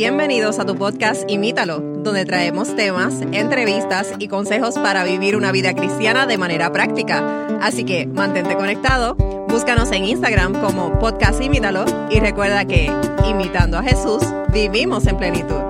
Bienvenidos a tu podcast Imítalo, donde traemos temas, entrevistas y consejos para vivir una vida cristiana de manera práctica. Así que mantente conectado, búscanos en Instagram como podcast Imítalo y recuerda que, imitando a Jesús, vivimos en plenitud.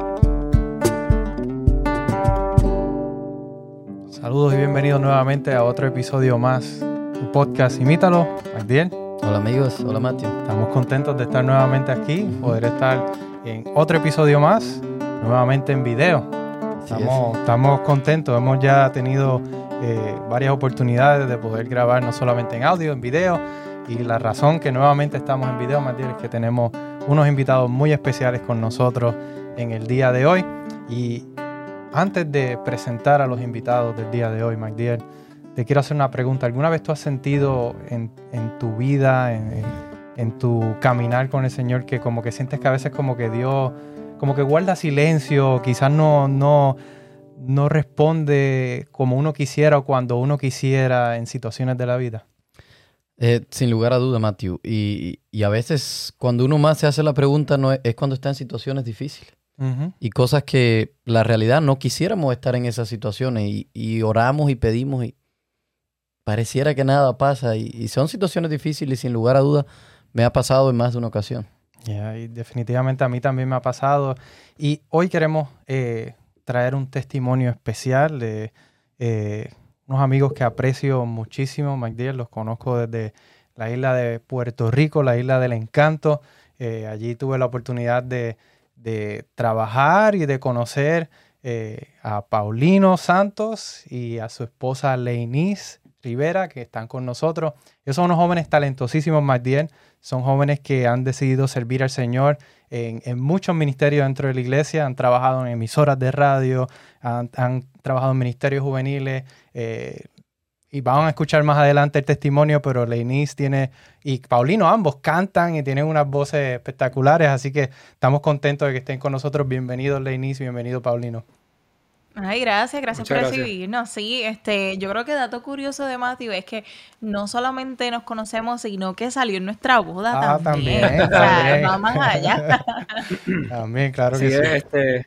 Saludos y bienvenidos nuevamente a otro episodio más tu podcast Imítalo. Magdiel. Hola amigos, hola Matthew. Estamos contentos de estar nuevamente aquí, poder estar en otro episodio más, nuevamente en video. Estamos, estamos contentos, hemos ya tenido eh, varias oportunidades de poder grabar no solamente en audio, en video. Y la razón que nuevamente estamos en video, Magdiel, es que tenemos unos invitados muy especiales con nosotros en el día de hoy. Y antes de presentar a los invitados del día de hoy, Magdiel, te quiero hacer una pregunta. ¿Alguna vez tú has sentido en, tu vida, en, tu caminar con el Señor, que como que sientes que a veces como que Dios, como que guarda silencio, quizás no, no, no responde como uno quisiera o cuando uno quisiera en situaciones de la vida? Eh, sin lugar a duda, Matthew. Y, a veces cuando uno más se hace la pregunta no es, cuando está en situaciones difíciles. Y cosas que la realidad no quisiéramos estar en esas situaciones y, y oramos y pedimos y, pareciera que nada pasa y, son situaciones difíciles y sin lugar a dudas me ha pasado en más de una ocasión. y definitivamente a mí también me ha pasado. Y hoy queremos eh, traer un testimonio especial de eh, unos amigos que aprecio muchísimo, MacDill, los conozco desde la isla de Puerto Rico, la isla del encanto. Eh, allí tuve la oportunidad de, de trabajar y de conocer a Paulino Santos y a su esposa Leinis Rivera, que están con nosotros. Ellos son unos jóvenes talentosísimos, más bien. Son jóvenes que han decidido servir al Señor en, muchos ministerios dentro de la iglesia. Han trabajado en emisoras de radio, han, trabajado en ministerios juveniles. Eh, y vamos a escuchar más adelante el testimonio, pero Leinis tiene, y Paulino ambos cantan y tienen unas voces espectaculares, así que estamos contentos de que estén con nosotros. Bienvenidos Leinis, bienvenido Paulino. Ay, gracias, gracias por recibirnos. Sí, este, yo creo que dato curioso de Matthew es que no solamente nos conocemos, sino que salió en nuestra boda ah, también. también, o más allá. también, claro que sí. Este,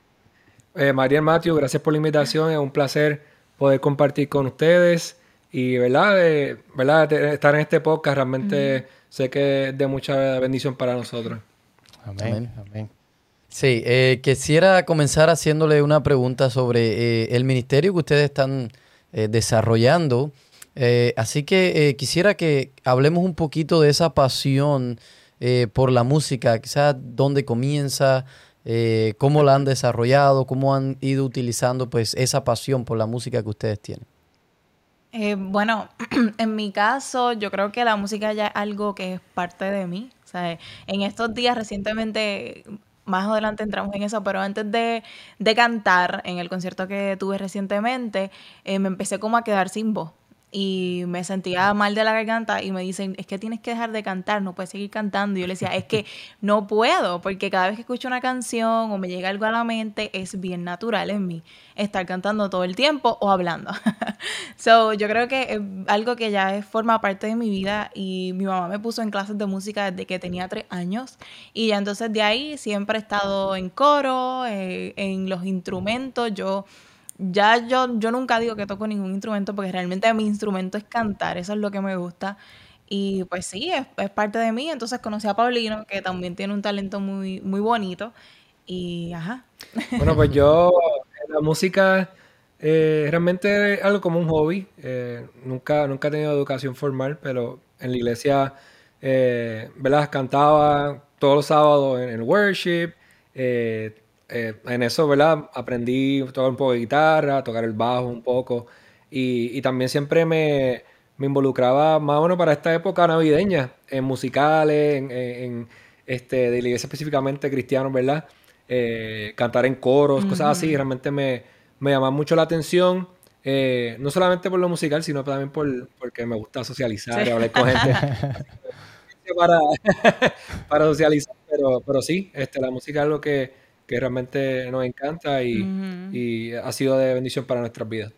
eh, María Matthew, gracias por la invitación. Es un placer poder compartir con ustedes y, ¿verdad? ¿verdad? estar en este podcast realmente sé que es de mucha bendición para nosotros. Amén. Amén. Sí, eh, quisiera comenzar haciéndole una pregunta sobre eh, el ministerio que ustedes están eh, desarrollando. así que quisiera que hablemos un poquito de esa pasión por la música, quizás dónde comienza, cómo la han desarrollado, cómo han ido utilizando pues esa pasión por la música que ustedes tienen. bueno, en mi caso, yo creo que la música ya es algo que es parte de mí. O sea, en estos días recientemente más adelante entramos en eso, pero antes de, cantar en el concierto que tuve recientemente, eh, me empecé como a quedar sin voz y me sentía mal de la garganta y me dicen, es que tienes que dejar de cantar, no puedes seguir cantando. Y yo le decía, es que no puedo, porque cada vez que escucho una canción o me llega algo a la mente, es bien natural en mí estar cantando todo el tiempo o hablando. so, yo creo que es algo que ya forma parte de mi vida y mi mamá me puso en clases de música desde que tenía tres años y ya entonces de ahí siempre he estado en coro, eh, en los instrumentos, yo ya yo, yo nunca digo que toco ningún instrumento porque realmente mi instrumento es cantar, eso es lo que me gusta. Y pues sí, es, parte de mí. Entonces conocí a Paulino, que también tiene un talento muy, muy bonito. Y ajá. Bueno, pues yo, la música eh, realmente algo como un hobby. Eh, nunca, nunca he tenido educación formal, pero en la iglesia, eh, ¿verdad? Cantaba todos los sábados en el worship. Eh, en eso, ¿verdad? Aprendí a tocar un poco de guitarra, a tocar el bajo un poco. Y, también siempre me, involucraba más o menos para esta época navideña, en musicales, en, este, de la iglesia específicamente cristianos, ¿verdad? Eh, cantar en coros, cosas así, realmente me, me llama mucho la atención. Eh, no solamente por lo musical, sino también por, porque me gusta socializar y hablar con gente. para, para socializar, pero, pero sí, este, la música es algo que, que realmente nos encanta y, ha sido de bendición para nuestras vidas.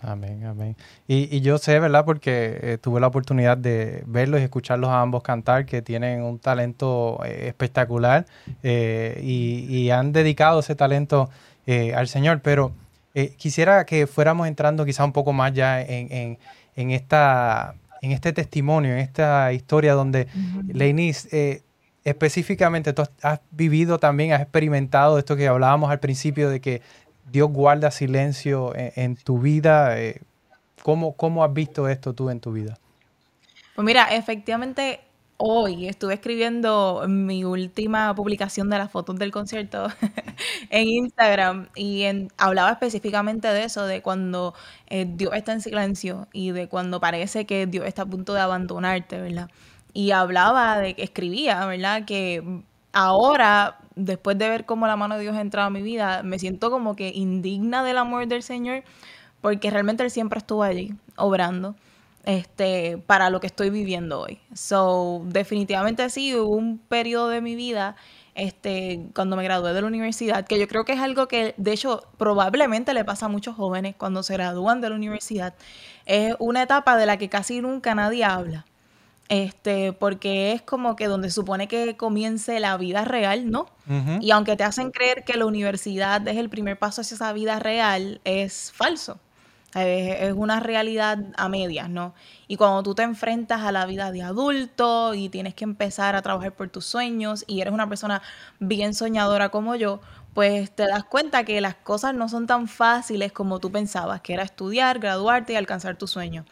Amén, amén. Y, yo sé, ¿verdad? Porque eh, tuve la oportunidad de verlos y escucharlos a ambos cantar, que tienen un talento eh, espectacular eh, y, han dedicado ese talento al Señor. Pero quisiera que fuéramos entrando quizá un poco más ya en, esta, en este testimonio, en esta historia donde, uh específicamente, tú has vivido también, has experimentado esto que hablábamos al principio de que Dios guarda silencio en, tu vida. Eh, ¿cómo, ¿Cómo has visto esto tú en tu vida? Pues mira, efectivamente hoy estuve escribiendo mi última publicación de las fotos del concierto en Instagram y hablaba específicamente de eso, de cuando eh, Dios está en silencio y de cuando parece que Dios está a punto de abandonarte, ¿verdad? Y hablaba de escribía, ¿verdad? Que ahora después de ver cómo la mano de Dios ha entrado a mi vida, me siento como que indigna del amor del Señor, porque realmente Él siempre estuvo allí, obrando, este, para lo que estoy viviendo hoy. So, definitivamente sí, hubo un periodo de mi vida, este, cuando me gradué de la universidad, que yo creo que es algo que, de hecho, probablemente le pasa a muchos jóvenes cuando se gradúan de la universidad. Es una etapa de la que casi nunca nadie habla este, porque es como que donde supone que comience la vida real, ¿no? Y aunque te hacen creer que la universidad es el primer paso hacia esa vida real, es falso. Es, una realidad a medias, ¿no? Y cuando tú te enfrentas a la vida de adulto y tienes que empezar a trabajar por tus sueños y eres una persona bien soñadora como yo, pues te das cuenta que las cosas no son tan fáciles como tú pensabas, que era estudiar, graduarte y alcanzar tu sueño.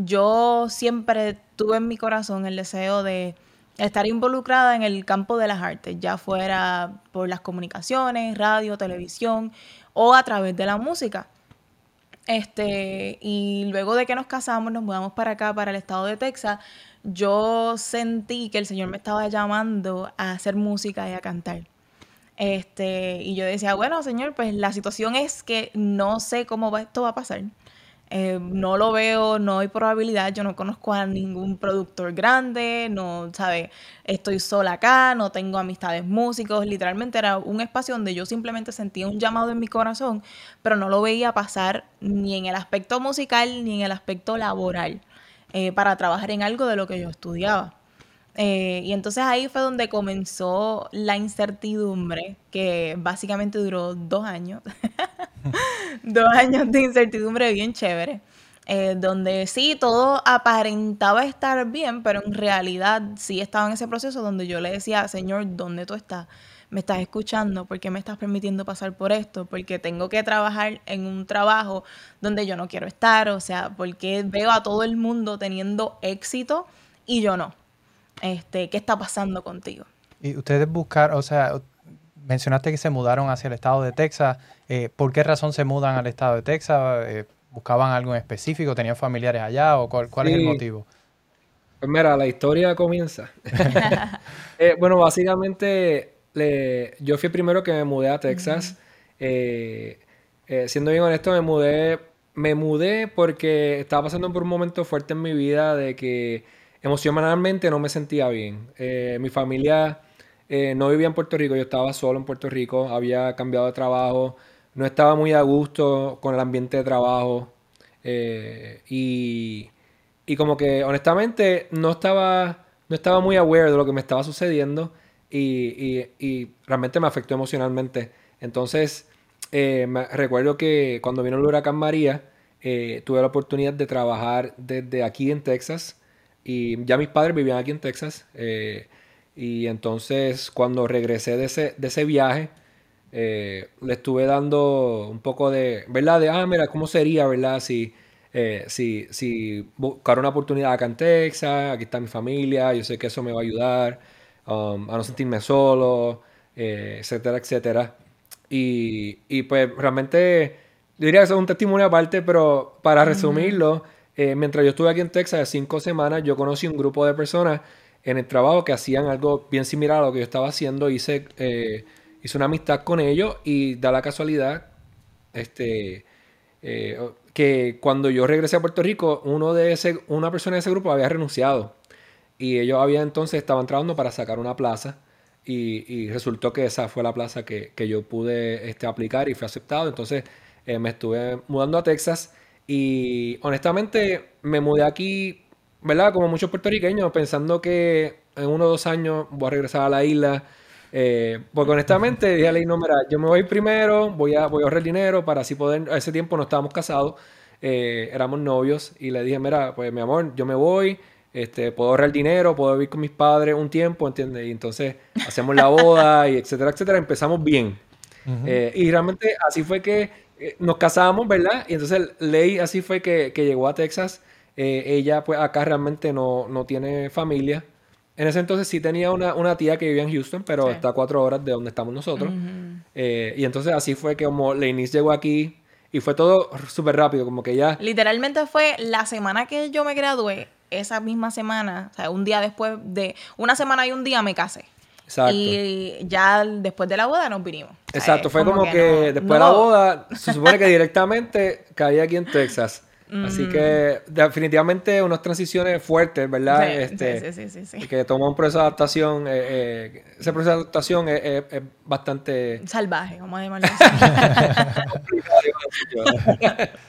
Yo siempre tuve en mi corazón el deseo de estar involucrada en el campo de las artes, ya fuera por las comunicaciones, radio, televisión o a través de la música. Este, y luego de que nos casamos, nos mudamos para acá, para el estado de Texas, yo sentí que el Señor me estaba llamando a hacer música y a cantar. Este, y yo decía, bueno, señor, pues la situación es que no sé cómo va, esto va a pasar. Eh, no lo veo, no hay probabilidad, yo no conozco a ningún productor grande, no, ¿sabe? Estoy sola acá, no tengo amistades músicos, literalmente era un espacio donde yo simplemente sentía un llamado en mi corazón, pero no lo veía pasar ni en el aspecto musical ni en el aspecto laboral eh, para trabajar en algo de lo que yo estudiaba. Eh, y entonces ahí fue donde comenzó la incertidumbre, que básicamente duró dos años. dos años de incertidumbre bien chévere. Eh, donde sí, todo aparentaba estar bien, pero en realidad sí estaba en ese proceso donde yo le decía, Señor, ¿dónde tú estás? ¿Me estás escuchando? ¿Por qué me estás permitiendo pasar por esto? Porque tengo que trabajar en un trabajo donde yo no quiero estar, o sea, porque veo a todo el mundo teniendo éxito y yo no este, qué está pasando contigo. Y ustedes buscar, o sea, mencionaste que se mudaron hacia el estado de Texas. Eh, ¿Por qué razón se mudan al estado de Texas? Eh, ¿Buscaban algo en específico? ¿Tenían familiares allá? ¿O cuál, es el motivo? Pues mira, la historia comienza. Eh, bueno, básicamente yo fui primero que me mudé a Texas. siendo bien honesto, me mudé, me mudé porque estaba pasando por un momento fuerte en mi vida de que emocionalmente no me sentía bien. Eh, mi familia eh, no vivía en Puerto Rico, yo estaba solo en Puerto Rico, había cambiado de trabajo, no estaba muy a gusto con el ambiente de trabajo eh, y, como que honestamente no estaba, no estaba muy aware de lo que me estaba sucediendo y, y realmente me afectó emocionalmente. Entonces, me, recuerdo que cuando vino el huracán María, tuve la oportunidad de trabajar desde aquí en Texas y ya mis padres vivían aquí en Texas. Eh, y entonces cuando regresé de ese, de ese viaje, eh, le estuve dando un poco de, ¿verdad? De, ah, mira, ¿cómo sería, ¿verdad? Si, eh, si, si buscar una oportunidad acá en Texas, aquí está mi familia, yo sé que eso me va a ayudar um, a no sentirme solo, etcétera, etcétera. Y, y, pues realmente, diría que eso es un testimonio aparte, pero para resumirlo, eh, mientras yo estuve aquí en Texas, cinco semanas, yo conocí un grupo de personas en el trabajo que hacían algo bien similar a lo que yo estaba haciendo. Hice, eh, hice una amistad con ellos y da la casualidad este, eh, que cuando yo regresé a Puerto Rico, uno de ese, una persona de ese grupo había renunciado. Y ellos habían entonces estaban trabajando para sacar una plaza. Y, resultó que esa fue la plaza que, yo pude este, aplicar y fue aceptado. Entonces me estuve mudando a Texas Y honestamente me mudé aquí, ¿verdad? Como muchos puertorriqueños, pensando que en uno o dos años voy a regresar a la isla. Eh, porque honestamente dije a la no, mira, yo me voy primero, voy a, voy a ahorrar dinero para así poder, a ese tiempo no estábamos casados, eh, éramos novios y le dije, mira, pues mi amor, yo me voy, este, puedo ahorrar dinero, puedo vivir con mis padres un tiempo, ¿entiendes? Y entonces hacemos la boda y etcétera, etcétera, empezamos bien. Eh, y realmente así fue que nos casamos, ¿verdad? Y entonces Ley así fue que, llegó a Texas. Eh, ella pues acá realmente no, no, tiene familia. En ese entonces sí tenía una, una tía que vivía en Houston, pero está a cuatro horas de donde estamos nosotros. y entonces así fue que como Leinis llegó aquí y fue todo súper rápido, como que ya... Literalmente fue la semana que yo me gradué, esa misma semana, o sea, un día después de... Una semana y un día me casé. Exacto. Y ya después de la boda nos vinimos. Exacto, fue como, que, después de la boda, se supone que directamente caí aquí en Texas. Así que definitivamente unas transiciones fuertes, ¿verdad? Sí, este, sí, sí, sí, Que toma un proceso de adaptación. Eh, eh, ese proceso de adaptación es, bastante... Salvaje, vamos a llamarlo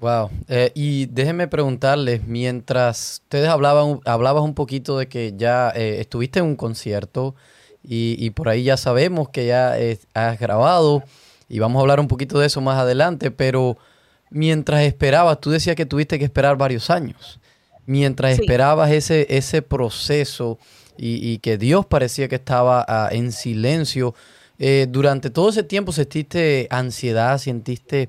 Wow. Eh, y déjenme preguntarles, mientras ustedes hablaban, hablabas un poquito de que ya eh, estuviste en un concierto y, por ahí ya sabemos que ya has grabado y vamos a hablar un poquito de eso más adelante, pero mientras esperabas, tú decías que tuviste que esperar varios años. Mientras esperabas ese, ese proceso y, que Dios parecía que estaba ah, en silencio, eh, durante todo ese tiempo sentiste ansiedad, sentiste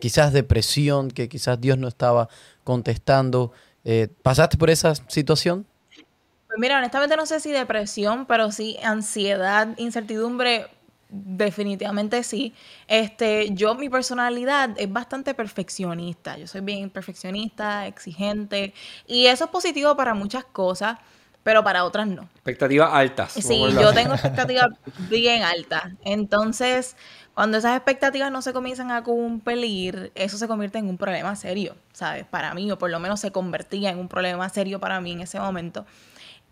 quizás depresión, que quizás Dios no estaba contestando. Eh, ¿Pasaste por esa situación? Pues mira, honestamente no sé si depresión, pero sí ansiedad, incertidumbre, definitivamente sí. Este, yo mi personalidad es bastante perfeccionista. Yo soy bien perfeccionista, exigente y eso es positivo para muchas cosas, pero para otras no. Expectativas altas. Sí, yo tengo expectativas bien altas. Entonces, cuando esas expectativas no se comienzan a cumplir, eso se convierte en un problema serio, ¿sabes? Para mí, o por lo menos se convertía en un problema serio para mí en ese momento.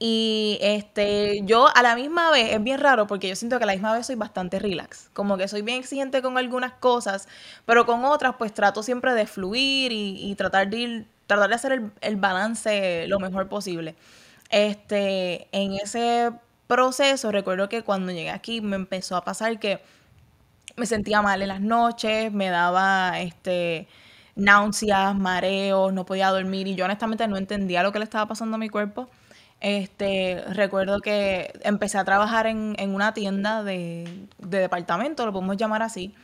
Y este, yo a la misma vez, es bien raro porque yo siento que a la misma vez soy bastante relax. Como que soy bien exigente con algunas cosas, pero con otras pues trato siempre de fluir y, tratar, de tratar de hacer el, el, balance lo mejor posible. Este, en ese proceso recuerdo que cuando llegué aquí me empezó a pasar que me sentía mal en las noches, me daba este náuseas, mareos, no podía dormir y yo honestamente no entendía lo que le estaba pasando a mi cuerpo. Este, recuerdo que empecé a trabajar en, una tienda de, de, departamento, lo podemos llamar así,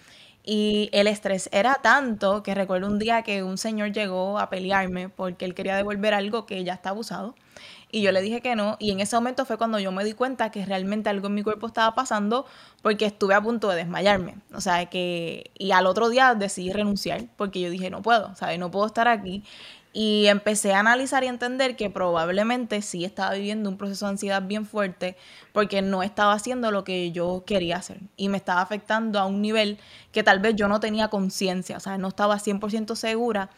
y el estrés era tanto que recuerdo un día que un señor llegó a pelearme porque él quería devolver algo que ya estaba usado. Y yo le dije que no. Y en ese momento fue cuando yo me di cuenta que realmente algo en mi cuerpo estaba pasando porque estuve a punto de desmayarme. O sea, que... Y al otro día decidí renunciar porque yo dije, no puedo, ¿sabes? No puedo estar aquí. Y empecé a analizar y entender que probablemente sí estaba viviendo un proceso de ansiedad bien fuerte porque no estaba haciendo lo que yo quería hacer. Y me estaba afectando a un nivel que tal vez yo no tenía conciencia. O sea, no estaba 100% segura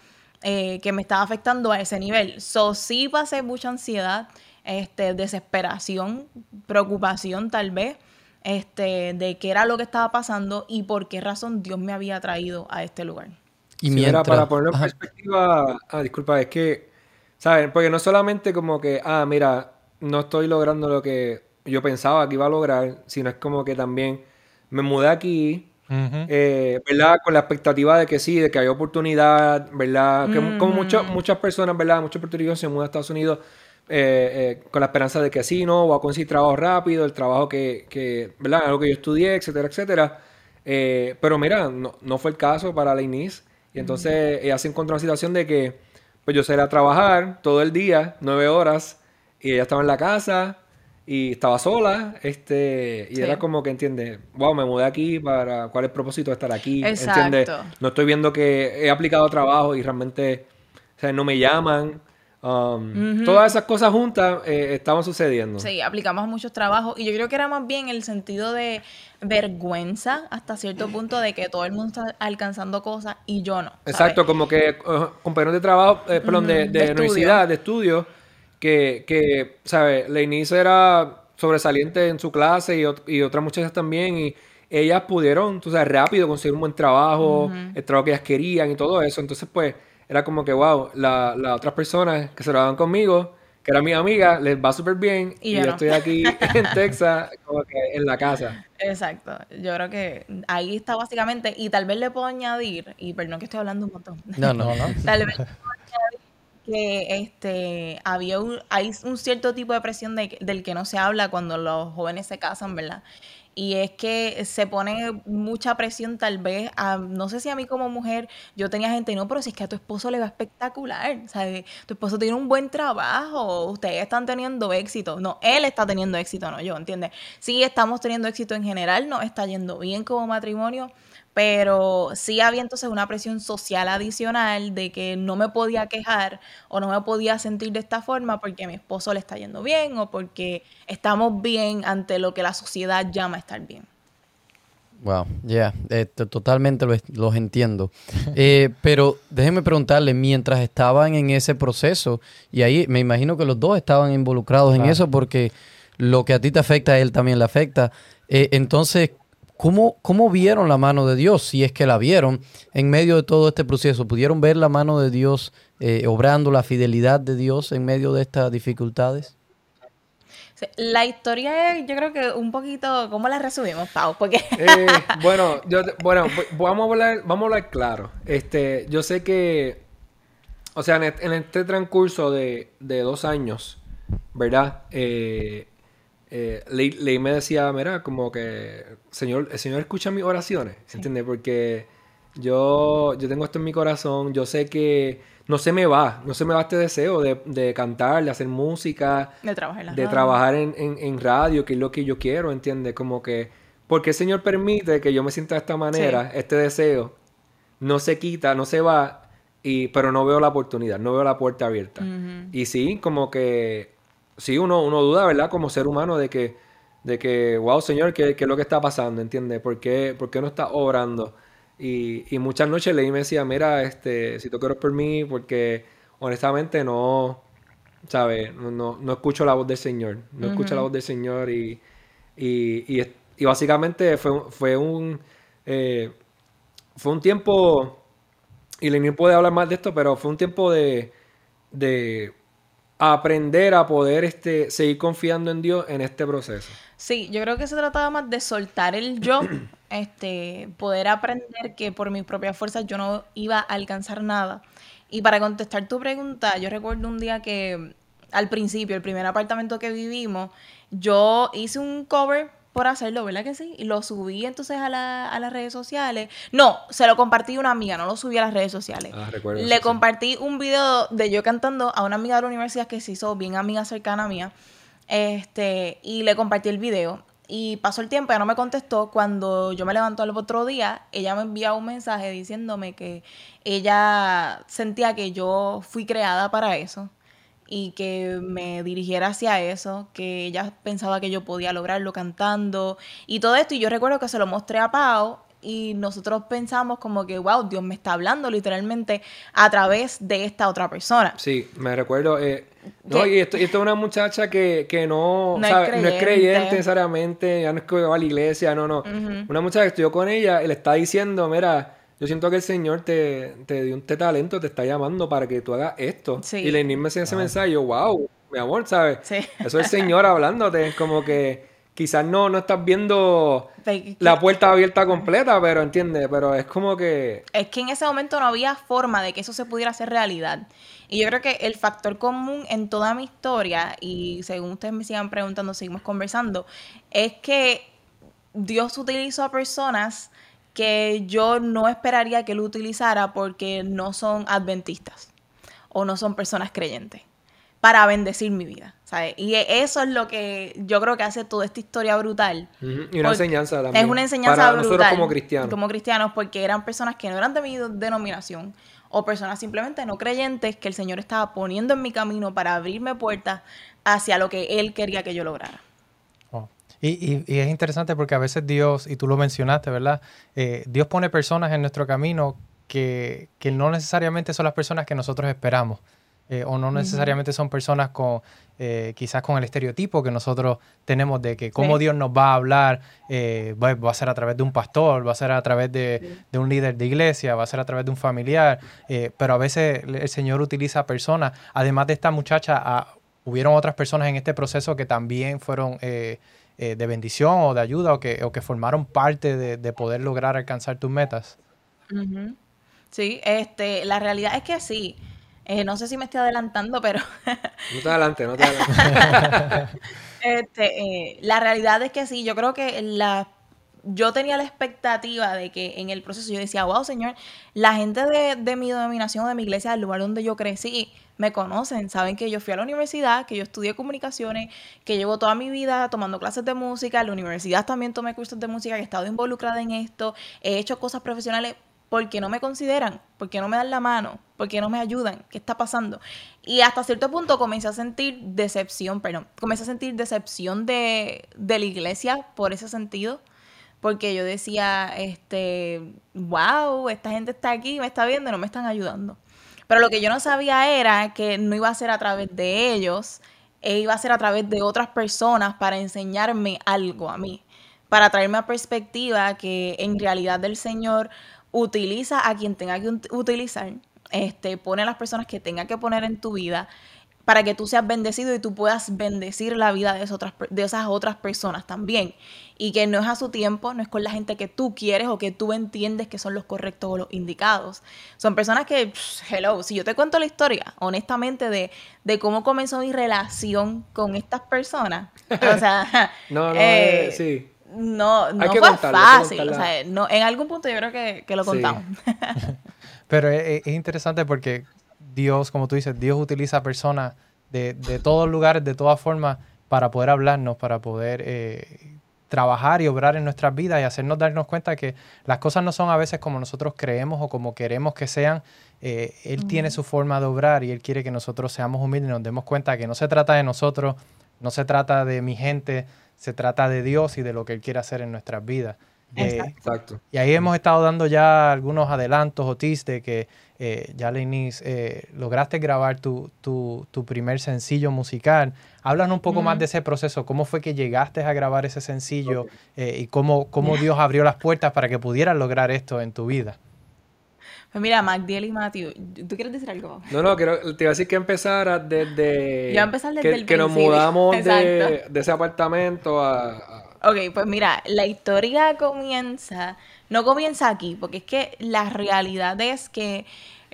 eh, que me estaba afectando a ese nivel. So, sí pasé mucha ansiedad, este, desesperación, preocupación tal vez, este, de qué era lo que estaba pasando y por qué razón Dios me había traído a este lugar. Y mira, para ponerlo en perspectiva, ah, disculpa, es que, ¿saben? Porque no solamente como que, ah, mira, no estoy logrando lo que yo pensaba que iba a lograr, sino es como que también me mudé aquí, eh, ¿verdad? Con la expectativa de que sí, de que hay oportunidad, ¿verdad? como muchas muchas personas, ¿verdad? Muchos puertorriqueños se mudan a Estados Unidos eh, eh, con la esperanza de que sí, ¿no? Va a conseguir trabajo rápido, el trabajo que, que ¿verdad? Algo que yo estudié, etcétera, etcétera. pero mira, no, no, fue el caso para la INIS. Y entonces ella se encontró en una situación de que, pues yo salía a trabajar todo el día, nueve horas, y ella estaba en la casa, y estaba sola, este, y era como que entiende, wow, me mudé aquí para cuál es el propósito de estar aquí, entiende, no estoy viendo que he aplicado trabajo y realmente, o sea, no me llaman. Um, todas esas cosas juntas eh, estaban sucediendo. Sí, aplicamos muchos trabajos y yo creo que era más bien el sentido de vergüenza hasta cierto punto de que todo el mundo está alcanzando cosas y yo no. Exacto, como que uh, compañeros de trabajo, eh, perdón, de, de, universidad, de estudio, que, que ¿sabes? Leinice era sobresaliente en su clase y, y otras muchachas también, y, ellas pudieron, tú sabes, rápido conseguir un buen trabajo, el trabajo que ellas querían y todo eso. Entonces, pues, era como que, wow, las otras personas que se lo daban conmigo, que era mi amiga, les va súper bien y, yo, estoy aquí en Texas, como que en la casa. Exacto, yo creo que ahí está básicamente, y tal vez le puedo añadir, y perdón que estoy hablando un montón. No, no, no. tal vez le puedo añadir que este, había un, hay un cierto tipo de presión del que no se habla cuando los jóvenes se casan, ¿verdad? Y es que se pone mucha presión tal vez a, no sé si a mí como mujer, yo tenía gente, no, pero si es que a tu esposo le va espectacular, ¿sabes? Tu esposo tiene un buen trabajo, ustedes están teniendo éxito. No, él está teniendo éxito, no yo, ¿entiendes? Sí, estamos teniendo éxito en general, no está yendo bien como matrimonio, pero sí había entonces una presión social adicional de que no me podía quejar o no me podía sentir de esta forma porque a mi esposo le está yendo bien o porque estamos bien ante lo que la sociedad llama estar bien. Wow, ya, eh, totalmente los, entiendo. Eh, pero déjenme preguntarle, mientras estaban en ese proceso, y ahí me imagino que los dos estaban involucrados en eso porque lo que a ti te afecta, a él también le afecta. Eh, entonces, ¿Cómo, ¿Cómo vieron la mano de Dios? Si es que la vieron en medio de todo este proceso, ¿pudieron ver la mano de Dios eh, obrando la fidelidad de Dios en medio de estas dificultades? La historia es, yo creo que un poquito, ¿cómo la resumimos, Pau? Porque... Eh, bueno, yo, bueno, vamos a hablar, vamos a hablar claro. Este, yo sé que, o sea, en, este transcurso de, de dos años, ¿verdad? Eh, eh, Leí, me decía, mira, como que Señor, el Señor escucha mis oraciones, ¿entiendes? Porque yo, yo tengo esto en mi corazón, yo sé que no se me va, no se me va este deseo de, cantar, de hacer música, de trabajar, en, de trabajar en, radio, que es lo que yo quiero, ¿entiendes? Como que, porque el Señor permite que yo me sienta de esta manera, este deseo, no se quita, no se va, y, pero no veo la oportunidad, no veo la puerta abierta. Y sí, como que sí, uno, uno duda, ¿verdad? Como ser humano de que, de que wow, Señor, ¿qué, es lo que está pasando? ¿Entiendes? ¿Por qué, ¿Por qué no está obrando? Y, y, muchas noches leí y me decía, mira, este, si tú quieres por mí, porque honestamente no, ¿sabes? No, no, escucho la voz del Señor. No escucho la voz del Señor y, y, y, básicamente fue, fue un... Eh, fue un tiempo, y Lenín puede hablar más de esto, pero fue un tiempo de, de aprender a poder este, seguir confiando en Dios en este proceso. Sí, yo creo que se trataba más de soltar el yo, este, poder aprender que por mis propias fuerzas yo no iba a alcanzar nada. Y para contestar tu pregunta, yo recuerdo un día que al principio, el primer apartamento que vivimos, yo hice un cover por hacerlo, ¿verdad que sí? Y lo subí entonces a, las redes sociales. No, se lo compartí a una amiga, no lo subí a las redes sociales. Ah, recuerdo. Le compartí un video de yo cantando a una amiga de la universidad que se hizo bien amiga cercana mía. Este, y le compartí el video. Y pasó el tiempo, ya no me contestó. Cuando yo me levanto el otro día, ella me envía un mensaje diciéndome que ella sentía que yo fui creada para eso y que me dirigiera hacia eso, que ella pensaba que yo podía lograrlo cantando y todo esto. Y yo recuerdo que se lo mostré a Pau y nosotros pensamos como que, wow, Dios me está hablando literalmente a través de esta otra persona. Sí, me recuerdo. Eh, no, y esto, es una muchacha que, no, no, es creyente necesariamente, ya no es que va a la iglesia, no, no. Una muchacha que estudió con ella y le está diciendo, mira, yo siento que el Señor te, te dio un talento, te está llamando para que tú hagas esto. Y Lenín me ese mensaje, yo, wow, mi amor, ¿sabes? Eso es el Señor hablándote, como que quizás no, no estás viendo la puerta abierta completa, pero entiendes, pero es como que... Es que en ese momento no había forma de que eso se pudiera hacer realidad. Y yo creo que el factor común en toda mi historia, y según ustedes me sigan preguntando, seguimos conversando, es que Dios utilizó a personas que yo no esperaría que lo utilizara porque no son adventistas o no son personas creyentes para bendecir mi vida. ¿sabes? Y eso es lo que yo creo que hace toda esta historia brutal. Y una enseñanza también. Es una enseñanza para brutal. Nosotros como cristianos. Como cristianos, porque eran personas que no eran de mi denominación o personas simplemente no creyentes que el Señor estaba poniendo en mi camino para abrirme puertas hacia lo que Él quería que yo lograra. Y, es interesante porque a veces Dios, y tú lo mencionaste, ¿verdad? Eh, Dios pone personas en nuestro camino que, no necesariamente son las personas que nosotros esperamos. eh, o no necesariamente son personas con eh, quizás con el estereotipo que nosotros tenemos de que cómo Dios nos va a hablar, eh, va, a ser a través de un pastor, va a ser a través de, un líder de iglesia, va a ser a través de un familiar, pero a veces el Señor utiliza personas, además de esta muchacha, ah, hubieron otras personas en este proceso que también fueron de bendición o de ayuda o que, o que formaron parte de, poder lograr alcanzar tus metas. Sí, este, la realidad es que sí. Eh, no sé si me estoy adelantando, pero... no te adelante, no te adelante. este, eh, la realidad es que sí, yo creo que la... Yo tenía la expectativa de que en el proceso yo decía, wow, señor, la gente de, de mi denominación, de mi iglesia, del lugar donde yo crecí, me conocen, saben que yo fui a la universidad, que yo estudié comunicaciones, que llevo toda mi vida tomando clases de música, en la universidad también tomé cursos de música, que he estado involucrada en esto, he hecho cosas profesionales ¿Por qué no me consideran? ¿Por qué no me dan la mano? ¿Por qué no me ayudan? ¿Qué está pasando? Y hasta cierto punto comencé a sentir decepción, perdón, comencé a sentir decepción de, de la iglesia por ese sentido. Porque yo decía, este, wow, esta gente está aquí, me está viendo no me están ayudando. Pero lo que yo no sabía era que no iba a ser a través de ellos, e iba a ser a través de otras personas para enseñarme algo a mí, para traerme a perspectiva que en realidad del Señor utiliza a quien tenga que utilizar, este, pone a las personas que tenga que poner en tu vida para que tú seas bendecido y tú puedas bendecir la vida de, esas otras, de esas otras personas también. Y que no es a su tiempo, no es con la gente que tú quieres o que tú entiendes que son los correctos o los indicados. Son personas que, hello, si yo te cuento la historia, honestamente, de, de cómo comenzó mi relación con estas personas, o sea, no, no, eh, sí no, no fue fácil. O sea, no, en algún punto yo creo que, que lo contamos. Pero es, interesante porque Dios, como tú dices, Dios utiliza personas de, de todos lugares, de todas formas, para poder hablarnos, para poder eh, trabajar y obrar en nuestras vidas y hacernos darnos cuenta que las cosas no son a veces como nosotros creemos o como queremos que sean. Eh, él tiene su forma de obrar y Él quiere que nosotros seamos humildes y nos demos cuenta que no se trata de nosotros, no se trata de mi gente, se trata de Dios y de lo que Él quiere hacer en nuestras vidas. Eh, Exacto. Y ahí hemos estado dando ya algunos adelantos o tips de que eh, ya, Lenis, eh, lograste grabar tu, tu, tu, primer sencillo musical. Háblanos un poco más de ese proceso. ¿Cómo fue que llegaste a grabar ese sencillo y cómo, cómo Dios abrió las puertas para que pudieras lograr esto en tu vida? Pues mira, Magdiel y Matthew, ¿tú quieres decir algo? No, no, quiero, te iba a decir que empezara desde... Yo empezar desde que, el Que nos mudamos de, de, ese apartamento a, Ok, pues mira, la historia comienza... No comienza aquí, porque es que la realidad es que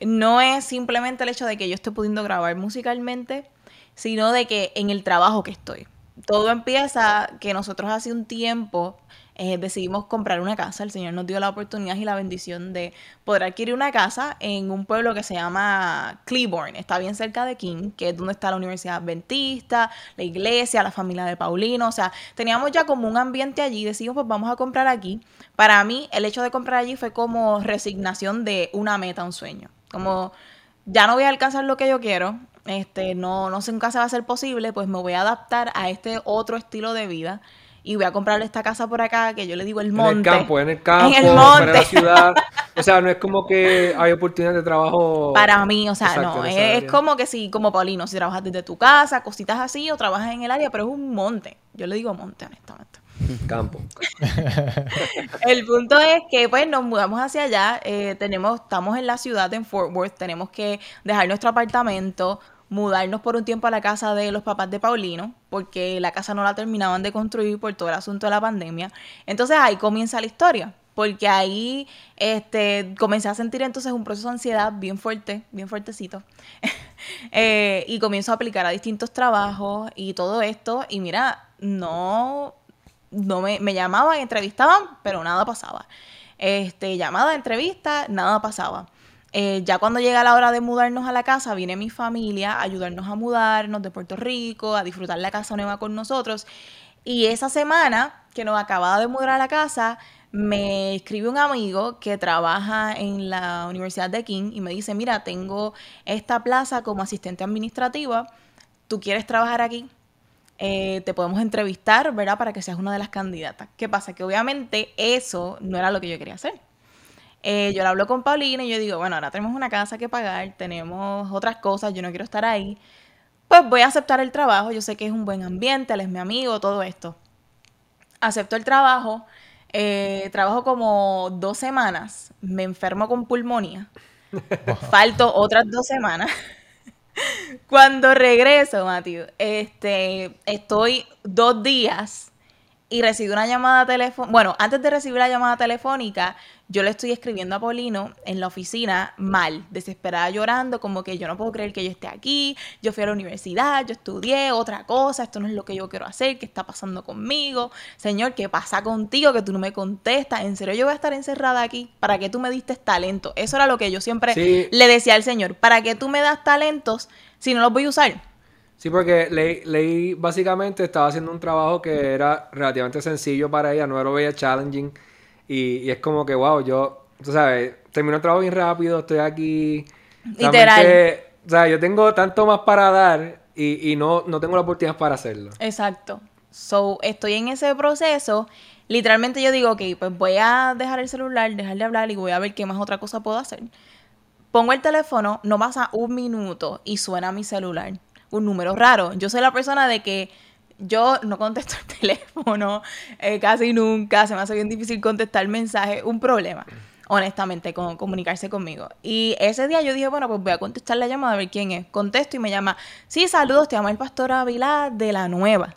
no es simplemente el hecho de que yo esté pudiendo grabar musicalmente, sino de que en el trabajo que estoy. Todo empieza que nosotros hace un tiempo eh, decidimos comprar una casa. El Señor nos dio la oportunidad y la bendición de poder adquirir una casa en un pueblo que se llama Cleburne. Está bien cerca de King, que es donde está la Universidad Adventista, la iglesia, la familia de Paulino. O sea, teníamos ya como un ambiente allí. Decidimos, pues vamos a comprar aquí. Para mí, el hecho de comprar allí fue como resignación de una meta, un sueño. Como ya no voy a alcanzar lo que yo quiero, este, no, no sé nunca se va a ser posible, pues me voy a adaptar a este otro estilo de vida y voy a comprarle esta casa por acá, que yo le digo el monte. En el campo, en el campo, en el monte. la ciudad. O sea, no es como que hay oportunidades de trabajo. Para mí, o sea, no, es, como que si, como Paulino, si trabajas desde tu casa, cositas así, o trabajas en el área, pero es un monte. Yo le digo monte, honestamente. Campo. el punto es que pues nos mudamos hacia allá, eh, tenemos, estamos en la ciudad en Fort Worth, tenemos que dejar nuestro apartamento, mudarnos por un tiempo a la casa de los papás de Paulino, porque la casa no la terminaban de construir por todo el asunto de la pandemia. Entonces ahí comienza la historia, porque ahí este, comencé a sentir entonces un proceso de ansiedad bien fuerte, bien fuertecito, eh, y comienzo a aplicar a distintos trabajos y todo esto, y mira, no, no me, llamaban, entrevistaban, pero nada pasaba. Este, llamada, entrevista, nada pasaba. Eh, ya cuando llega la hora de mudarnos a la casa, viene mi familia a ayudarnos a mudarnos de Puerto Rico, a disfrutar la casa nueva con nosotros. Y esa semana que nos acababa de mudar a la casa, me escribe un amigo que trabaja en la Universidad de King y me dice, mira, tengo esta plaza como asistente administrativa, ¿tú quieres trabajar aquí? Eh, te podemos entrevistar, ¿verdad? Para que seas una de las candidatas. ¿Qué pasa? Que obviamente eso no era lo que yo quería hacer. Eh, yo le hablo con Paulina y yo digo, bueno, ahora tenemos una casa que pagar, tenemos otras cosas, yo no quiero estar ahí. Pues voy a aceptar el trabajo, yo sé que es un buen ambiente, él es mi amigo, todo esto. Acepto el trabajo, eh, trabajo como dos semanas, me enfermo con pulmonía, falto otras dos semanas. Cuando regreso, Matthew, este, estoy dos días y recibí una llamada telefónica. Bueno, antes de recibir la llamada telefónica, yo le estoy escribiendo a Polino en la oficina mal, desesperada, llorando, como que yo no puedo creer que yo esté aquí, yo fui a la universidad, yo estudié otra cosa, esto no es lo que yo quiero hacer, ¿qué está pasando conmigo? Señor, ¿qué pasa contigo? Que tú no me contestas, ¿en serio yo voy a estar encerrada aquí? ¿Para qué tú me diste talento? Eso era lo que yo siempre le decía al Señor, ¿para qué tú me das talentos si no los voy a usar? Sí, porque leí, básicamente estaba haciendo un trabajo que era relativamente sencillo para ella, no lo veía challenging. Y, es como que, wow, yo, tú sabes, termino el trabajo bien rápido, estoy aquí. Literal. O sea, yo tengo tanto más para dar y, no, no tengo la oportunidad para hacerlo. Exacto. So, estoy en ese proceso. Literalmente yo digo, ok, pues voy a dejar el celular, dejar de hablar y voy a ver qué más otra cosa puedo hacer. Pongo el teléfono, no pasa un minuto y suena mi celular un número raro. Yo soy la persona de que yo no contesto el teléfono eh, casi nunca, se me hace bien difícil contestar mensajes, un problema, honestamente, con comunicarse conmigo. Y ese día yo dije, bueno, pues voy a contestar la llamada a ver quién es. Contesto y me llama, sí, saludos, te llama el pastor Ávila de la Nueva.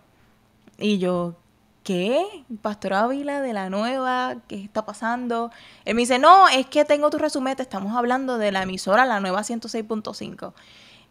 Y yo, ¿qué? Pastor Ávila de la Nueva, ¿qué está pasando? Él me dice, no, es que tengo tu resumen, te estamos hablando de la emisora La Nueva 106.5.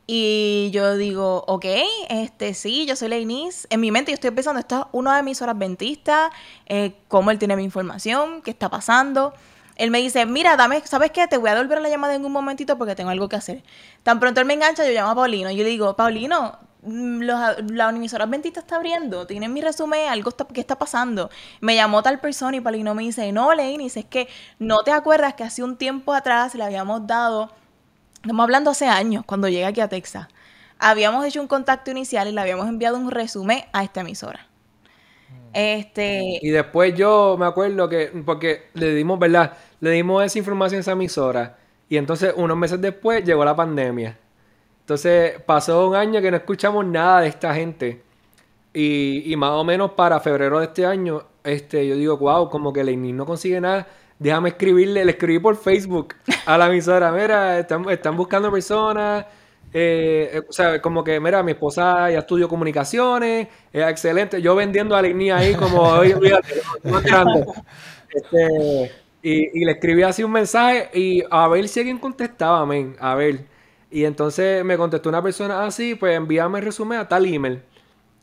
Y yo digo, ok, este sí, yo soy Leinis. En mi mente yo estoy pensando, esta es una de mis horas ventistas, eh, cómo él tiene mi información, qué está pasando. Él me dice, mira, dame, ¿sabes qué? Te voy a devolver la llamada en un momentito porque tengo algo que hacer. Tan pronto él me engancha, yo llamo a Paulino. Y yo digo, Paulino, mm, la emisora Ventista está abriendo, tienen mi resumen, algo está, ¿qué está pasando? Me llamó tal persona y Paulino me dice, no, Leinis, es que no te acuerdas que hace un tiempo atrás le habíamos dado Estamos hablando hace años, cuando llegué aquí a Texas. Habíamos hecho un contacto inicial y le habíamos enviado un resumen a esta emisora. Este... Y después yo me acuerdo que, porque le dimos, ¿verdad? Le dimos esa información a esa emisora. Y entonces, unos meses después, llegó la pandemia. Entonces, pasó un año que no escuchamos nada de esta gente. Y, y más o menos para febrero de este año, este, yo digo, wow, como que Lenin no consigue nada déjame escribirle, le escribí por Facebook a la emisora, mira, están, buscando personas, eh, eh, o sea, como que, mira, mi esposa ya estudió comunicaciones, es excelente, yo vendiendo a ahí como, hoy este, y, le escribí así un mensaje y a ver si alguien contestaba, amén, a ver. Y entonces me contestó una persona así, pues envíame el resumen a tal email.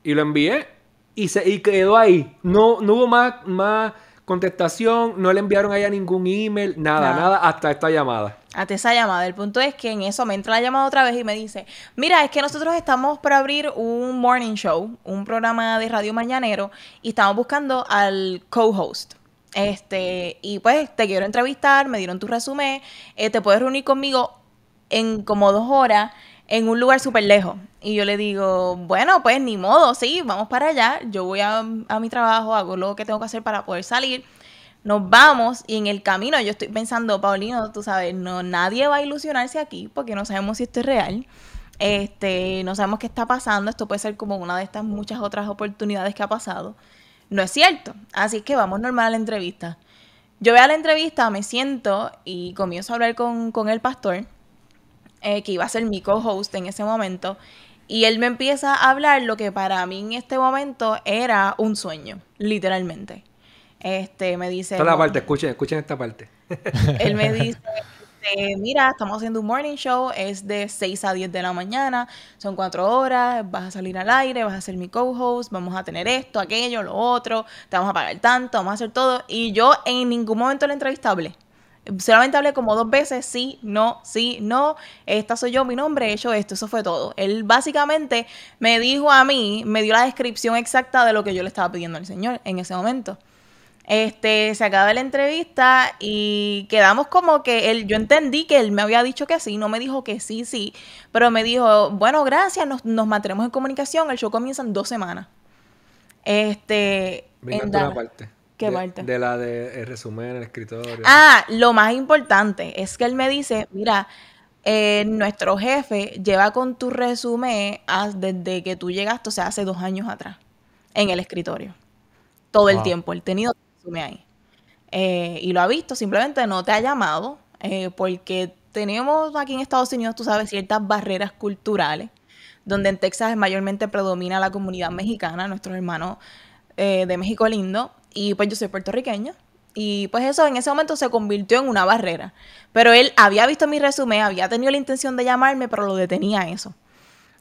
Y lo envié y, se, y quedó ahí. No, no hubo más, más contestación, no le enviaron a ella ningún email, nada, nada, hasta esta llamada. Hasta esa llamada. El punto es que en eso me entra la llamada otra vez y me dice, mira, es que nosotros estamos para abrir un morning show, un programa de radio mañanero, y estamos buscando al co-host. Este, y pues te quiero entrevistar, me dieron tu resumen, eh, te puedes reunir conmigo en como dos horas en un lugar súper lejos. Y yo le digo, bueno, pues ni modo, sí, vamos para allá. Yo voy a, mi trabajo, hago lo que tengo que hacer para poder salir. Nos vamos y en el camino yo estoy pensando, Paulino, tú sabes, no, nadie va a ilusionarse aquí porque no sabemos si esto es real. Este, no sabemos qué está pasando. Esto puede ser como una de estas muchas otras oportunidades que ha pasado. No es cierto. Así que vamos normal a la entrevista. Yo voy a la entrevista, me siento y comienzo a hablar con, con el pastor eh, que iba a ser mi co-host en ese momento. Y él me empieza a hablar lo que para mí en este momento era un sueño, literalmente. Este, me dice... Esta la parte, escuchen, escuchen esta parte. Él me dice, este, mira, estamos haciendo un morning show, es de 6 a 10 de la mañana, son cuatro horas, vas a salir al aire, vas a ser mi co-host, vamos a tener esto, aquello, lo otro, te vamos a pagar tanto, vamos a hacer todo. Y yo en ningún momento la entrevistable Solamente hablé como dos veces, sí, no, sí, no, esta soy yo, mi nombre, he hecho esto, eso fue todo. Él básicamente me dijo a mí, me dio la descripción exacta de lo que yo le estaba pidiendo al Señor en ese momento. Este, se acaba la entrevista y quedamos como que él, yo entendí que él me había dicho que sí, no me dijo que sí, sí, pero me dijo, bueno, gracias, nos, nos mantenemos en comunicación, el show comienza en dos semanas. Este, en parte ¿Qué de, parte? De la de el resumen, el escritorio. Ah, lo más importante es que él me dice, mira, eh, nuestro jefe lleva con tu resumen desde que tú llegaste, o sea, hace dos años atrás, en el escritorio. Todo el tiempo, él tenido tu resumen ahí. Eh, y lo ha visto, simplemente no te ha llamado, eh, porque tenemos aquí en Estados Unidos, tú sabes, ciertas barreras culturales, donde en Texas mayormente predomina la comunidad mexicana, nuestros hermanos de México lindo, y pues yo soy puertorriqueña. Y pues eso en ese momento se convirtió en una barrera. Pero él había visto mi resumen, había tenido la intención de llamarme, pero lo detenía eso.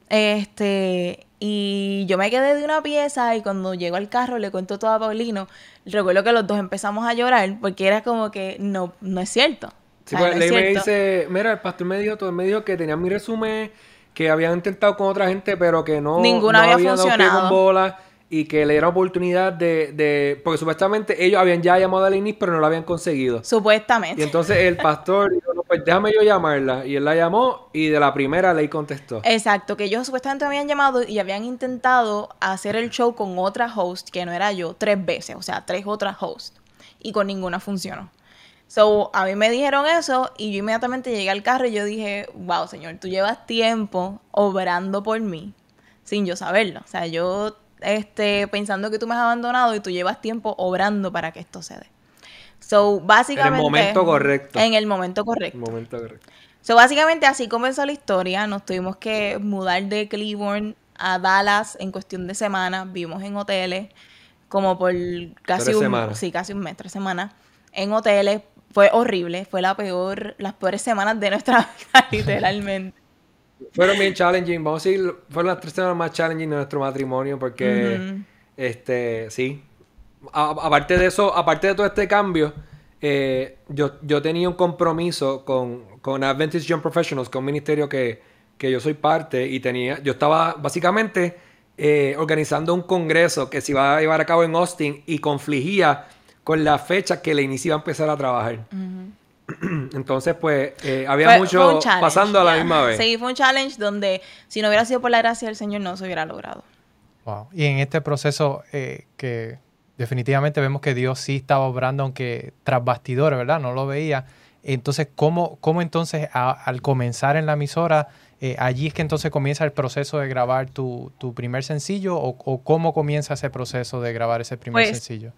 Este, y yo me quedé de una pieza y cuando llegó al carro le cuento todo a Paulino. Recuerdo que los dos empezamos a llorar porque era como que no, no es cierto. Sí, pues, no es me cierto. dice, mira, el pastor me dijo, todo me dijo que tenían mi resumen, que habían intentado con otra gente, pero que no, Ninguno no había habían dado pie con funcionado. bola y que le dieron oportunidad de, de, porque supuestamente ellos habían ya llamado a Lainis, pero no lo habían conseguido. Supuestamente. Y entonces el pastor dijo, no, pues déjame yo llamarla. Y él la llamó y de la primera Ley contestó. Exacto, que ellos supuestamente me habían llamado y habían intentado hacer el show con otra host, que no era yo, tres veces, o sea, tres otras hosts, y con ninguna funcionó. So, a mí me dijeron eso y yo inmediatamente llegué al carro y yo dije, wow, señor, tú llevas tiempo obrando por mí sin yo saberlo. O sea, yo este, pensando que tú me has abandonado y tú llevas tiempo obrando para que esto se dé. So, básicamente... momento correcto. En el momento correcto. Un momento correcto. So, básicamente así comenzó la historia. Nos tuvimos que mudar de Cleburne a Dallas en cuestión de semanas. Vivimos en hoteles como por casi Tres un, semanas. sí, casi un mes, tres semanas. En hoteles. Fue horrible. Fue la peor, las peores semanas de nuestra vida, literalmente. Fueron bien challenging, vamos a decir, fueron las tres semanas más challenging de nuestro matrimonio porque, este, sí. A- aparte de eso, aparte de todo este cambio, eh, yo, yo tenía un compromiso con, con Adventist Young Professionals, que es un ministerio que, que yo soy parte y tenía, yo estaba básicamente eh, organizando un congreso que se iba a llevar a cabo en Austin y confligía con la fecha que la inicia iba a empezar a trabajar. Entonces, pues, eh, había Fue- mucho fue un challenge, pasando a la ya. misma vez. Sí, fue un challenge donde si no hubiera sido por la gracia del Señor no se hubiera logrado. Wow. Y en este proceso eh, que definitivamente vemos que Dios sí estaba obrando, aunque tras bastidores, ¿verdad? No lo veía. Entonces, ¿cómo, cómo entonces a- al comenzar en la emisora, eh, allí es que entonces comienza el proceso de grabar tu, tu primer sencillo o, o cómo comienza ese proceso de grabar ese primer Pues, sencillo?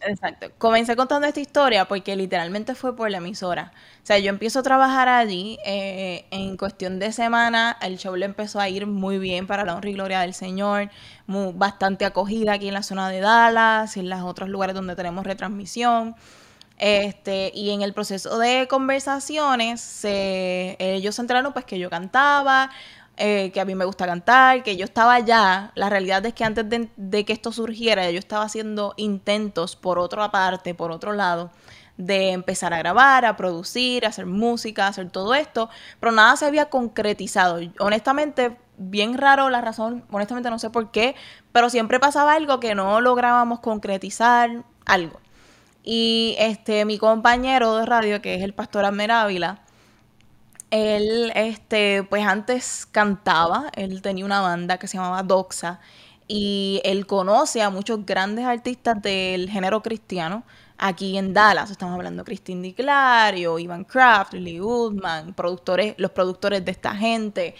Exacto. Comencé contando esta historia porque literalmente fue por la emisora. O sea, yo empiezo a trabajar allí. eh, en cuestión de semana, el show le empezó a ir muy bien para la honra y gloria del Señor. mu- bastante acogida aquí en la zona de Dallas y en los otros lugares donde tenemos retransmisión. Este, y en el proceso de conversaciones, se- ellos se enteraron pues que yo cantaba, eh, que a mí me gusta cantar, que yo estaba ya, la realidad es que antes de, que esto surgiera, yo estaba haciendo intentos por otra parte, por otro lado, de empezar a grabar, a producir, a hacer música, a hacer todo esto, pero nada se había concretizado. Honestamente, bien raro la razón, honestamente no sé por qué, pero siempre pasaba algo que no lográbamos concretizar, algo. Y este, mi compañero de radio, que es el pastor Amer Ávila, él, este, pues antes cantaba, él tenía una banda que se llamaba Doxa, y él conoce a muchos grandes artistas del género cristiano aquí en Dallas. Estamos hablando de Christine Di Clario, Ivan Kraft, Lee Goodman, productores, los productores de esta gente,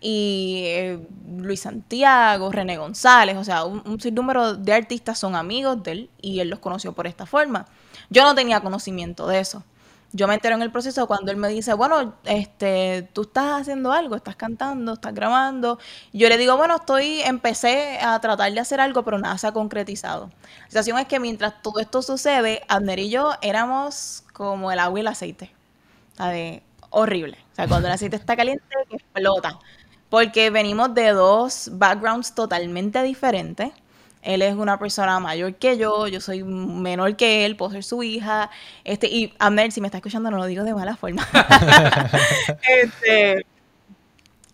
y eh, Luis Santiago, René González, o sea, un, un sinnúmero de artistas son amigos de él y él los conoció por esta forma. Yo no tenía conocimiento de eso. Yo me entero en el proceso cuando él me dice, bueno, este, tú estás haciendo algo, estás cantando, estás grabando. Yo le digo, bueno, estoy, empecé a tratar de hacer algo, pero nada se ha concretizado. La situación es que mientras todo esto sucede, Abner y yo éramos como el agua y el aceite. Horrible. O sea, cuando el aceite está caliente, explota. Porque venimos de dos backgrounds totalmente diferentes. Él es una persona mayor que yo, yo soy menor que él, puedo ser su hija. Este, y Abner, si me está escuchando, no lo digo de mala forma. este,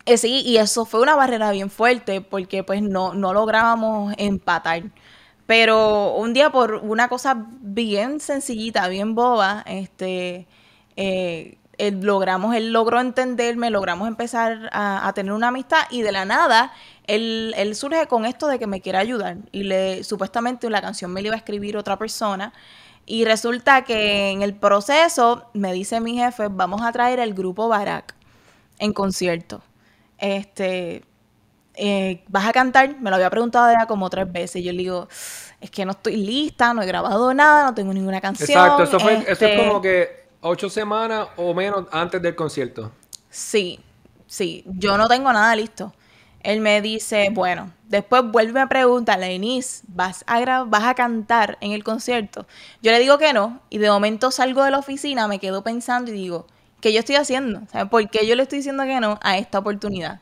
eh, sí, y eso fue una barrera bien fuerte porque pues no, no lográbamos empatar. Pero un día por una cosa bien sencillita, bien boba, este, eh, él, logramos, él logró entenderme, logramos empezar a, tener una amistad y de la nada él, él, surge con esto de que me quiere ayudar y le supuestamente la canción me la iba a escribir otra persona y resulta que en el proceso me dice mi jefe, vamos a traer el grupo Barak en concierto. Este, eh, ¿vas a cantar? Me lo había preguntado ya como tres veces. Yo le digo, es que no estoy lista, no he grabado nada, no tengo ninguna canción. Exacto, eso, fue, eso es este como que ocho semanas o menos antes del concierto. Sí, sí, yo no tengo nada listo. Él me dice, bueno, después vuelve a preguntarle, Inés, ¿vas a, ¿vas a cantar en el concierto? Yo le digo que no, y de momento salgo de la oficina, me quedo pensando y digo, ¿qué yo estoy haciendo? ¿Sabes por qué yo le estoy diciendo que no a esta oportunidad?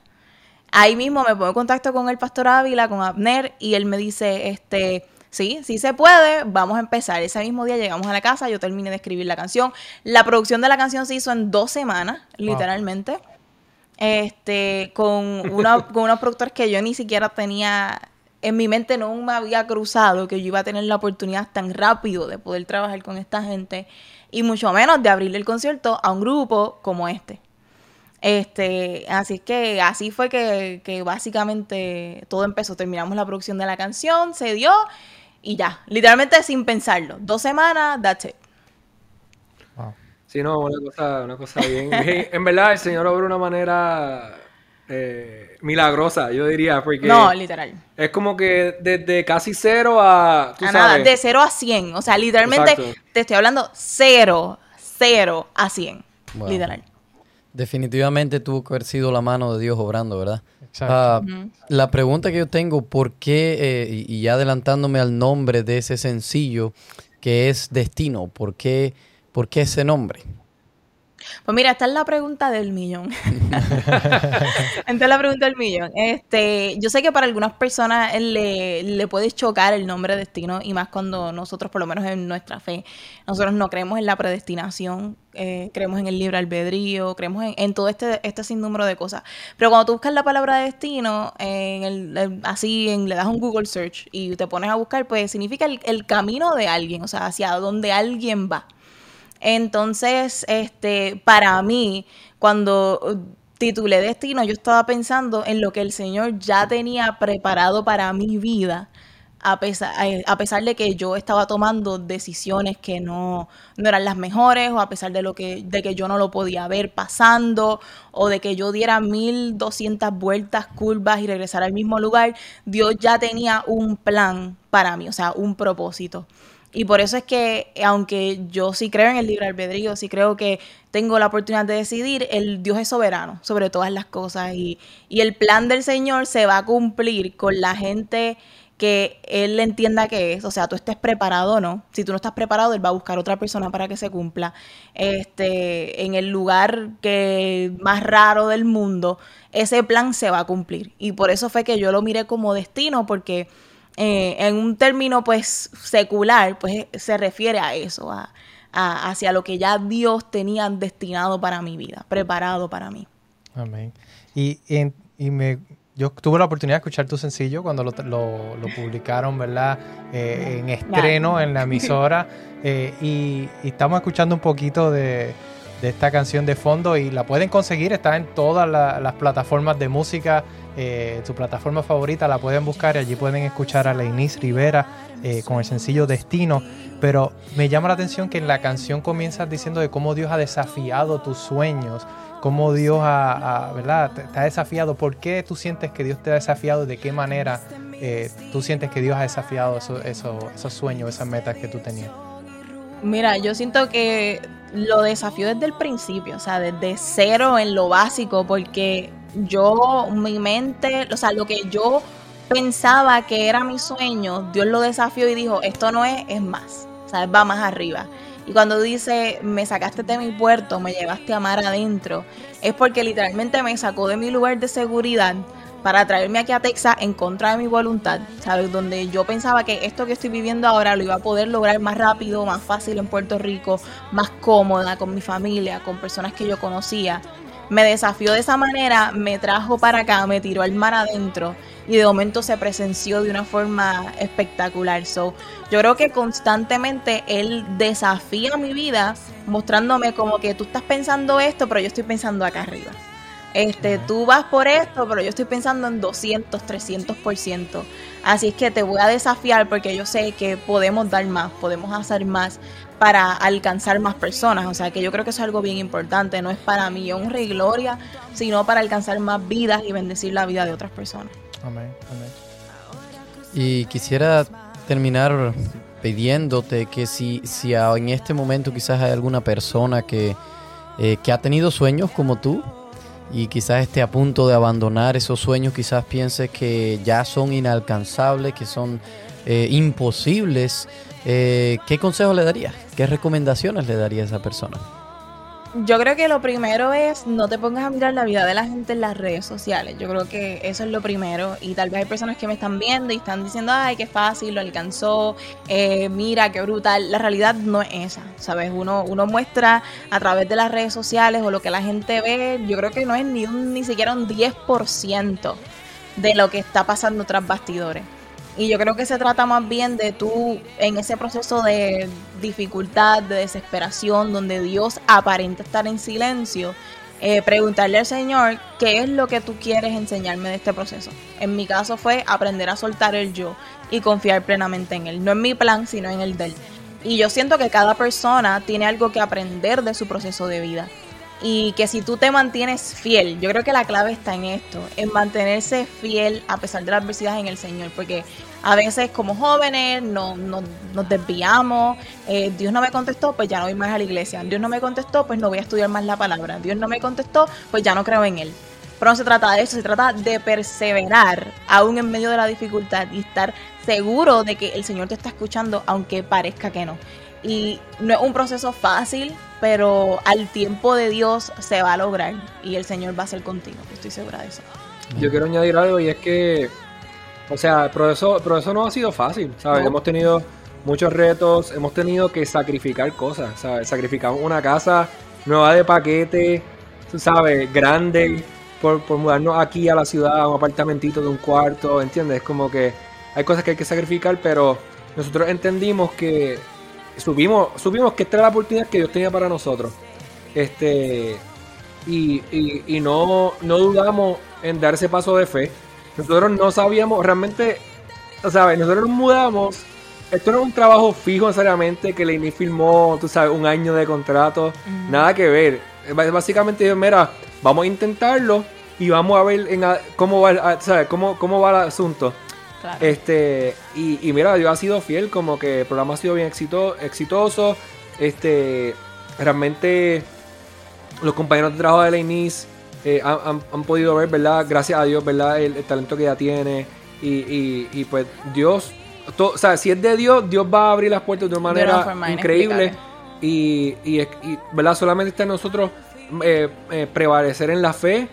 Ahí mismo me pongo en contacto con el pastor Ávila, con Abner, y él me dice, este, sí, sí se puede, vamos a empezar. Ese mismo día llegamos a la casa, yo terminé de escribir la canción. La producción de la canción se hizo en dos semanas, literalmente este, con, una, con unos productores que yo ni siquiera tenía en mi mente no me había cruzado que yo iba a tener la oportunidad tan rápido de poder trabajar con esta gente y mucho menos de abrirle el concierto a un grupo como este. Este, así que así fue que, que básicamente todo empezó. Terminamos la producción de la canción, se dio y ya, literalmente sin pensarlo. Dos semanas, that's it. Sí, no, una cosa, una cosa bien, En verdad, el Señor obra de una manera eh, milagrosa, yo diría. Porque no, literal. Es como que desde casi cero a. a nada, de cero a cien. O sea, literalmente te estoy hablando cero, cero a cien. Literal. Definitivamente tuvo que haber sido la mano de Dios obrando, ¿verdad? Exacto. Ah, la pregunta que yo tengo, ¿por qué, eh, y, adelantándome al nombre de ese sencillo, que es Destino, ¿por qué? ¿Por qué ese nombre? Pues mira, esta es la pregunta del millón. esta es la pregunta del millón. Este, yo sé que para algunas personas le, le, puede chocar el nombre destino y más cuando nosotros, por lo menos en nuestra fe, nosotros no creemos en la predestinación, eh, creemos en el libre albedrío, creemos en, todo este, este sinnúmero de cosas. Pero cuando tú buscas la palabra destino, en el, así en, le das un Google search y te pones a buscar, pues significa el, el camino de alguien, o sea, hacia donde alguien va. Entonces, este, para mí, cuando titulé Destino, yo estaba pensando en lo que el Señor ya tenía preparado para mi vida. A pesar, a pesar, de que yo estaba tomando decisiones que no, no, eran las mejores, o a pesar de, lo que, de que yo no lo podía ver pasando, o de que yo diera 1200 vueltas, curvas y regresar al mismo lugar, Dios ya tenía un plan para mí, o sea, un propósito. Y por eso es que, aunque yo sí creo en el libre albedrío, sí creo que tengo la oportunidad de decidir, el Dios es soberano sobre todas las cosas y, y el plan del Señor se va a cumplir con la gente que Él entienda que es, o sea, tú estés preparado o no. Si tú no estás preparado, Él va a buscar otra persona para que se cumpla. Este, en el lugar que más raro del mundo, ese plan se va a cumplir. Y por eso fue que yo lo miré como destino, porque eh, en un término pues secular, pues se refiere a eso, a, hacia lo que ya Dios tenía destinado para mi vida, preparado para mí. Amén. Y, y, me, yo tuve la oportunidad de escuchar tu sencillo cuando lo, lo, publicaron, ¿verdad? Eh, en estreno en la emisora. Eh, y, estamos escuchando un poquito de, de, esta canción de fondo y la pueden conseguir, está en todas las plataformas de música eh, su plataforma favorita, la pueden buscar y allí pueden escuchar a Leinis Rivera eh, con el sencillo Destino. Pero me llama la atención que en la canción comienzas diciendo de cómo Dios ha desafiado tus sueños, cómo Dios ha, ¿verdad? te, desafiado. ¿Por qué tú sientes que Dios te ha desafiado? ¿De qué manera eh, tú sientes que Dios ha desafiado esos sueños, esas metas que tú tenías? Mira, yo siento que lo desafió desde el principio, o sea, desde cero en lo básico, porque yo, mi mente, o sea, lo que yo pensaba que era mi sueño, Dios lo desafió y dijo, esto no es, es más, o sea, va más arriba. Y cuando dice, me sacaste de mi puerto, me llevaste a mar adentro, es porque literalmente me sacó de mi lugar de seguridad para traerme aquí a Texas en contra de mi voluntad, ¿sabes? Donde yo pensaba que esto que estoy viviendo ahora lo iba a poder lograr más rápido, más fácil en Puerto Rico, más cómoda con mi familia, con personas que yo conocía me desafió de esa manera, me trajo para acá, me tiró al mar adentro y de momento se presenció de una forma espectacular. So, yo creo que constantemente él desafía mi vida mostrándome como que tú estás pensando esto, pero yo estoy pensando acá arriba. Este, tú vas por esto, pero yo estoy pensando en 200, 300%. Así es que te voy a desafiar porque yo sé que podemos dar más, podemos hacer más para alcanzar más personas. O sea, que yo creo que eso es algo bien importante. No es para mí honra y gloria, sino para alcanzar más vidas y bendecir la vida de otras personas. Amén, amén. Y quisiera terminar pidiéndote que si, si en este momento quizás hay alguna persona que, eh, que ha tenido sueños como tú, y quizás esté a punto de abandonar esos sueños, quizás piense que ya son inalcanzables, que son eh, imposibles, eh, ¿qué consejo le daría? ¿Qué recomendaciones le daría a esa persona? Yo creo que lo primero es no te pongas a mirar la vida de la gente en las redes sociales. Yo creo que eso es lo primero. Y tal vez hay personas que me están viendo y están diciendo, ay, qué fácil, lo alcanzó, eh, mira, qué brutal. La realidad no es esa, ¿sabes? Uno, uno muestra a través de las redes sociales o lo que la gente ve, yo creo que no es ni, ni siquiera un 10% de lo que está pasando tras bastidores. Y yo creo que se trata más bien de tú, en ese proceso de dificultad, de desesperación, donde Dios aparenta estar en silencio, eh, preguntarle al Señor qué es lo que tú quieres enseñarme de este proceso. En mi caso fue aprender a soltar el yo y confiar plenamente en Él. No en mi plan, sino en el de Él. Y yo siento que cada persona tiene algo que aprender de su proceso de vida y que si tú te mantienes fiel, yo creo que la clave está en esto, en mantenerse fiel a pesar de la adversidad en el Señor, porque a veces como jóvenes no, nos desviamos, eh, Dios no me contestó, pues ya no voy más a la iglesia, Dios no me contestó, pues no voy a estudiar más la palabra, Dios no me contestó, pues ya no creo en Él. Pero no se trata de eso, se trata de perseverar aún en medio de la dificultad y estar seguro de que el Señor te está escuchando, aunque parezca que no. Y no es un proceso fácil, pero al tiempo de Dios se va a lograr y el Señor va a ser contigo, estoy segura de eso. Yo quiero añadir algo y es que, o sea, el proceso, no ha sido fácil, ¿sabes? Hemos tenido muchos retos, hemos tenido que sacrificar cosas, ¿sabes? Sacrificamos una casa nueva de paquete, ¿sabes? Grande, por, por mudarnos aquí a la ciudad, a un apartamentito de un cuarto, ¿entiendes? Como que hay cosas que hay que sacrificar, pero nosotros entendimos que supimos, supimos que esta era la oportunidad que Dios tenía para nosotros. Este, y, y, no, no dudamos en dar ese paso de fe. Nosotros no sabíamos realmente, sea, nosotros nos mudamos. Esto no es un trabajo fijo necesariamente que Leini firmó, tú sabes, un año de contrato. Nada que ver. Básicamente, mira, vamos a intentarlo y vamos a ver en, cómo va, ¿sabes? Cómo, cómo va el asunto. Este, y, mira, Dios ha sido fiel, como que el programa ha sido bien exitoso. Este, realmente los compañeros de trabajo de la eh, han, podido ver, ¿verdad? Gracias a Dios, ¿verdad? El, talento que ella tiene. Y, pues Dios, o sea, si es de Dios, Dios va a abrir las puertas de una manera increíble. Y, y, ¿verdad? Solamente está en nosotros eh, eh, prevalecer en la fe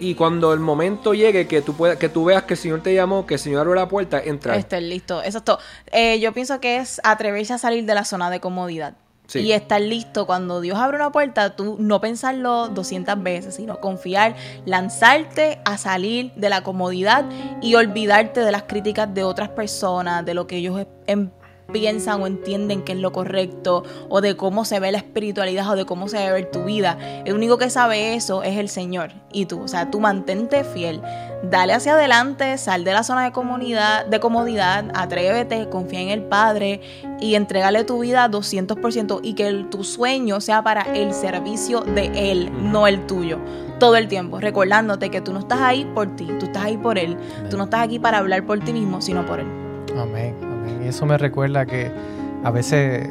y cuando el momento llegue que tú puedas, que tú veas que el Señor te llamó, que el Señor abrió la puerta, entra. Estar listo, eso es todo. Eh, yo pienso que es atreverse a salir de la zona de comodidad. Y estar listo cuando Dios abre una puerta, tú no pensarlo 200 veces, sino confiar, lanzarte a salir de la comodidad y olvidarte de las críticas de otras personas, de lo que ellos em, piensan o entienden que es lo correcto o de cómo se ve la espiritualidad o de cómo se debe ver tu vida. El único que sabe eso es el Señor y tú. O sea, tú mantente fiel. Dale hacia adelante, sal de la zona de, comunidad, de comodidad, atrévete, confía en el Padre y entregale tu vida 200% y que tu sueño sea para el servicio de Él, no el tuyo. Todo el tiempo, recordándote que tú no estás ahí por ti, tú estás ahí por Él. Tú no estás aquí para hablar por ti mismo, sino por Él. Amén. Y eso me recuerda que a veces,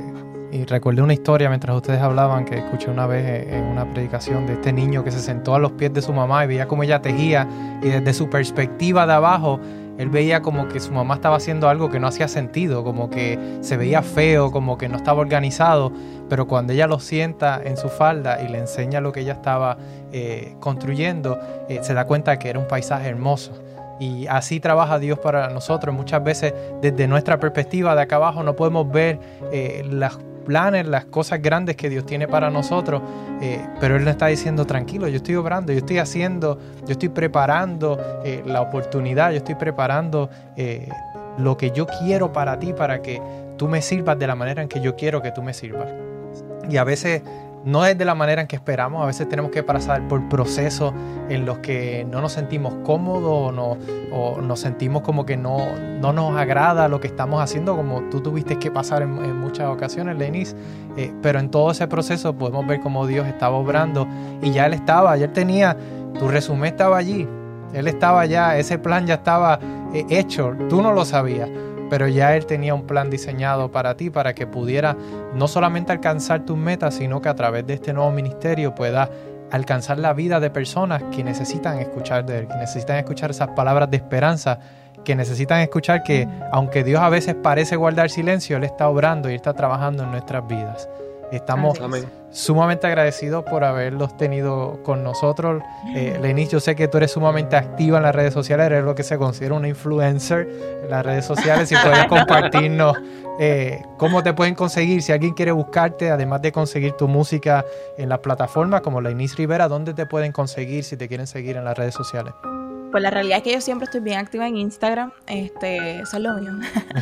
y recuerdo una historia mientras ustedes hablaban que escuché una vez en una predicación de este niño que se sentó a los pies de su mamá y veía cómo ella tejía y desde su perspectiva de abajo él veía como que su mamá estaba haciendo algo que no hacía sentido, como que se veía feo, como que no estaba organizado, pero cuando ella lo sienta en su falda y le enseña lo que ella estaba eh, construyendo, eh, se da cuenta que era un paisaje hermoso. Y así trabaja Dios para nosotros. Muchas veces desde nuestra perspectiva de acá abajo no podemos ver eh, las planes, las cosas grandes que Dios tiene para nosotros, eh, pero Él nos está diciendo, tranquilo, yo estoy obrando, yo estoy haciendo, yo estoy preparando eh, la oportunidad, yo estoy preparando eh, lo que yo quiero para ti, para que tú me sirvas de la manera en que yo quiero que tú me sirvas. Y a veces no es de la manera en que esperamos. A veces tenemos que pasar por procesos en los que no nos sentimos cómodos o, nos sentimos como que no, no, nos agrada lo que estamos haciendo, como tú tuviste que pasar en, muchas ocasiones, Lenis. Eh, pero en todo ese proceso podemos ver cómo Dios estaba obrando y ya Él estaba, ya tenía, tu resumen estaba allí, Él estaba ya, ese plan ya estaba eh, hecho, tú no lo sabías pero ya Él tenía un plan diseñado para ti, para que pudiera no solamente alcanzar tus metas, sino que a través de este nuevo ministerio pueda alcanzar la vida de personas que necesitan escuchar de Él, que necesitan escuchar esas palabras de esperanza, que necesitan escuchar que aunque Dios a veces parece guardar silencio, Él está obrando y está trabajando en nuestras vidas. Estamos sumamente agradecidos por haberlos tenido con nosotros. Eh, Lenis, yo sé que tú eres sumamente activa en las redes sociales, eres lo que se considera una influencer en las redes sociales. Si puedes compartirnos eh, cómo te pueden conseguir, si alguien quiere buscarte, además de conseguir tu música en las plataformas como Lenis Rivera, ¿dónde te pueden conseguir si te quieren seguir en las redes sociales? Pues la realidad es que yo siempre estoy bien activa en Instagram. Este, eso es lo mío.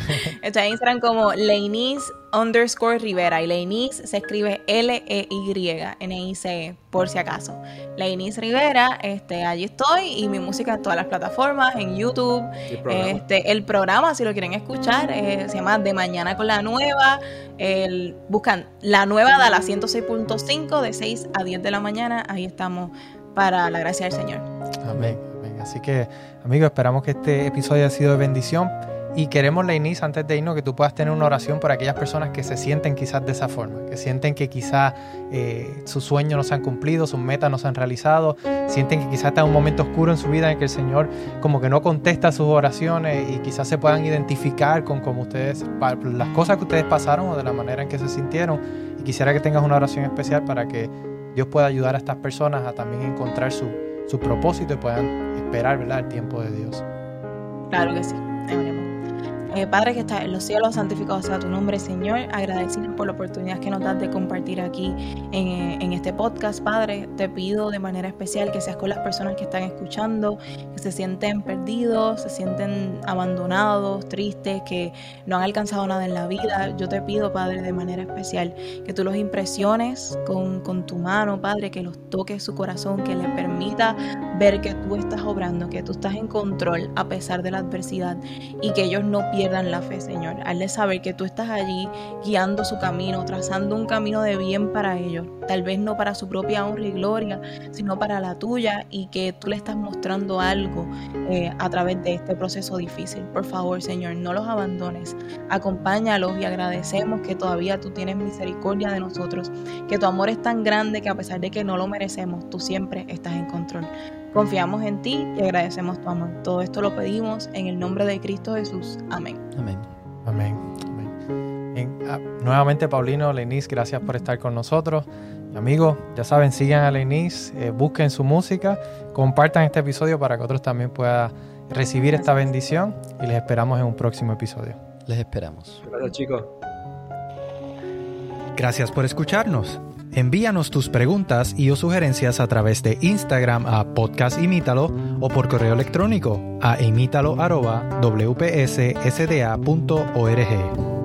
estoy en Instagram como Leinis underscore Rivera. Y Leinis se escribe L-E-Y, N-I-C, por si acaso. Leinis Rivera, este, allí estoy. Y mi música en todas las plataformas, en YouTube. El programa, este, el programa si lo quieren escuchar, eh, se llama De Mañana con la Nueva. El, buscan la nueva de la 106.5 de 6 a 10 de la mañana. Ahí estamos para la gracia del Señor. Amén. Así que, amigos, esperamos que este episodio haya sido de bendición. Y queremos, Leinis, antes de irnos, que tú puedas tener una oración por aquellas personas que se sienten quizás de esa forma, que sienten que quizás eh, sus sueños no se han cumplido, sus metas no se han realizado, sienten que quizás está un momento oscuro en su vida en que el Señor como que no contesta sus oraciones y quizás se puedan identificar con como ustedes, las cosas que ustedes pasaron o de la manera en que se sintieron. Y quisiera que tengas una oración especial para que Dios pueda ayudar a estas personas a también encontrar su, su propósito y puedan esperar ¿verdad? el tiempo de Dios. Claro que sí. Eh, Padre que está en los cielos, santificado sea tu nombre, Señor. Agradecidos por la oportunidad que nos das de compartir aquí en, en, este podcast, Padre. Te pido de manera especial que seas con las personas que están escuchando, que se sienten perdidos, se sienten abandonados, tristes, que no han alcanzado nada en la vida. Yo te pido, Padre, de manera especial, que tú los impresiones con, con tu mano, Padre, que los toques su corazón, que les permita ver que tú estás obrando, que tú estás en control a pesar de la adversidad y que ellos no pierdan pierdan la fe, Señor. Al saber que tú estás allí guiando su camino, trazando un camino de bien para ellos. Tal vez no para su propia honra y gloria, sino para la tuya y que tú le estás mostrando algo eh, a través de este proceso difícil. Por favor, Señor, no los abandones. Acompáñalos y agradecemos que todavía tú tienes misericordia de nosotros, que tu amor es tan grande que a pesar de que no lo merecemos, tú siempre estás en control. Confiamos en ti y agradecemos tu amor. Todo esto lo pedimos en el nombre de Cristo Jesús. Amén. Amén. Amén. Ah, nuevamente, Paulino, Lenis, gracias por estar con nosotros. Amigos, ya saben, sigan a Lenis, eh, busquen su música, compartan este episodio para que otros también puedan recibir esta bendición y les esperamos en un próximo episodio. Les esperamos. Gracias, chicos. Gracias por escucharnos. Envíanos tus preguntas y o sugerencias a través de Instagram a podcastimítalo o por correo electrónico a imítalo.wpssda.org.